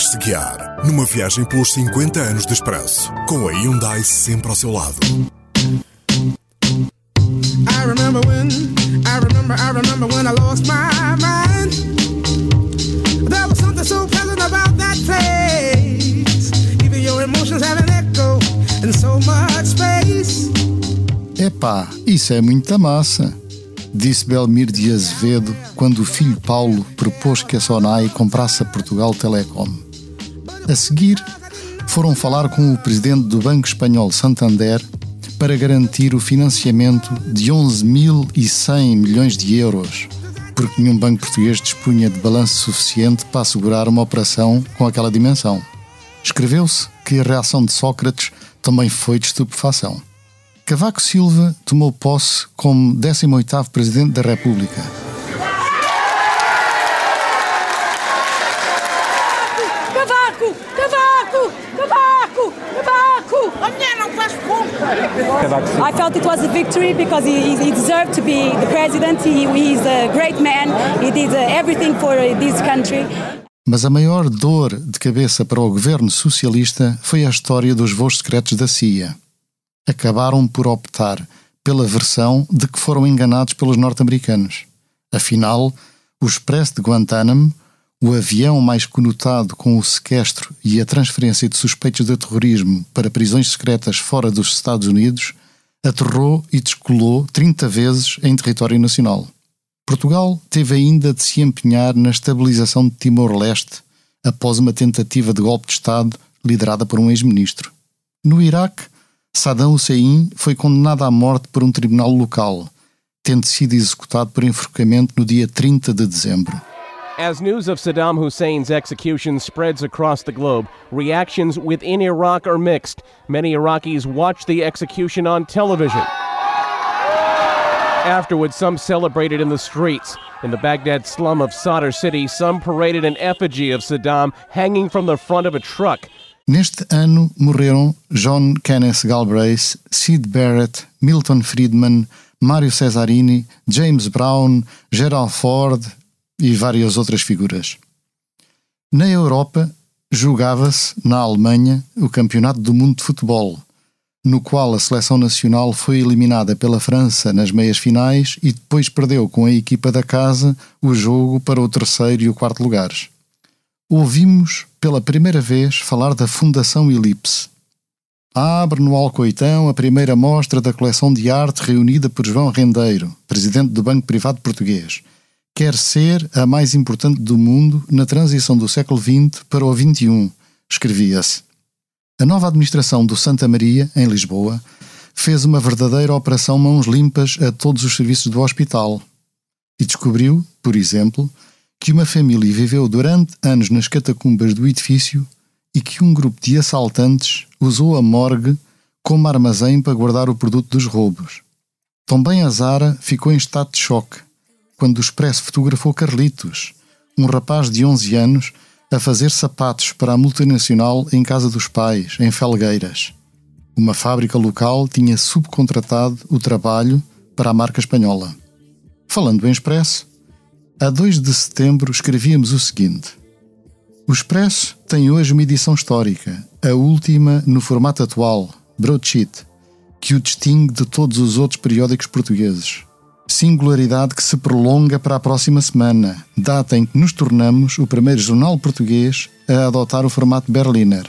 Deixe-se guiar numa viagem pelos 50 anos de Expresso, com a Hyundai sempre ao seu lado. I remember when, I remember, I remember when I lost my mind. There was something so pleasant about that place. Even your emotions have an echo in so much space. Epá, isso é muita massa disse Belmir de Azevedo quando o filho Paulo propôs que a Sonai comprasse a Portugal Telecom. A seguir, foram falar com o presidente do Banco Espanhol Santander para garantir o financiamento de 11.100 milhões de euros, porque nenhum banco português dispunha de balanço suficiente para assegurar uma operação com aquela dimensão. Escreveu-se que a reação de Sócrates também foi de estupefação. Cavaco Silva tomou posse como 18º Presidente da República. Cavaco! Cavaco! Cavaco! Cavaco! A mulher não faz conta! I felt it was a victory because he, he deserved to be the president. He, he's a great man. He did uh, everything for uh, this country. Mas a maior dor de cabeça para o governo socialista foi a história dos voos secretos da CIA acabaram por optar pela versão de que foram enganados pelos norte-americanos. Afinal, o Expresso de Guantánamo, o avião mais conotado com o sequestro e a transferência de suspeitos de terrorismo para prisões secretas fora dos Estados Unidos, aterrou e descolou 30 vezes em território nacional. Portugal teve ainda de se empenhar na estabilização de Timor-Leste após uma tentativa de golpe de Estado liderada por um ex-ministro. No Iraque, Saddam Hussein foi condenado à morte por um tribunal local, tendo sido executado por enforcamento no dia 30 de dezembro. As news of Saddam Hussein's execution spreads across the globe, reactions within Iraq are mixed. Many Iraqis watched the execution on television. Afterwards, some celebrated in the streets. In the Baghdad slum of Sadr City, some paraded an effigy of Saddam hanging from the front of a truck. Neste ano morreram John Kenneth Galbraith, Sid Barrett, Milton Friedman, Mário Cesarini, James Brown, Gerald Ford e várias outras figuras. Na Europa, jogava-se, na Alemanha, o Campeonato do Mundo de Futebol, no qual a seleção nacional foi eliminada pela França nas meias finais e depois perdeu com a equipa da casa o jogo para o terceiro e o quarto lugares ouvimos pela primeira vez falar da Fundação Elipse. Abre no Alcoitão a primeira mostra da coleção de arte reunida por João Rendeiro, presidente do Banco Privado Português. Quer ser a mais importante do mundo na transição do século XX para o XXI, escrevia-se. A nova administração do Santa Maria, em Lisboa, fez uma verdadeira operação mãos limpas a todos os serviços do hospital e descobriu, por exemplo, que uma família viveu durante anos nas catacumbas do edifício e que um grupo de assaltantes usou a morgue como armazém para guardar o produto dos roubos. Também a Zara ficou em estado de choque quando o Expresso fotografou Carlitos, um rapaz de 11 anos, a fazer sapatos para a multinacional em casa dos pais, em Felgueiras. Uma fábrica local tinha subcontratado o trabalho para a marca espanhola. Falando em Expresso, a 2 de setembro escrevíamos o seguinte: O Expresso tem hoje uma edição histórica, a última no formato atual, broadsheet, que o distingue de todos os outros periódicos portugueses. Singularidade que se prolonga para a próxima semana, data em que nos tornamos o primeiro jornal português a adotar o formato Berliner.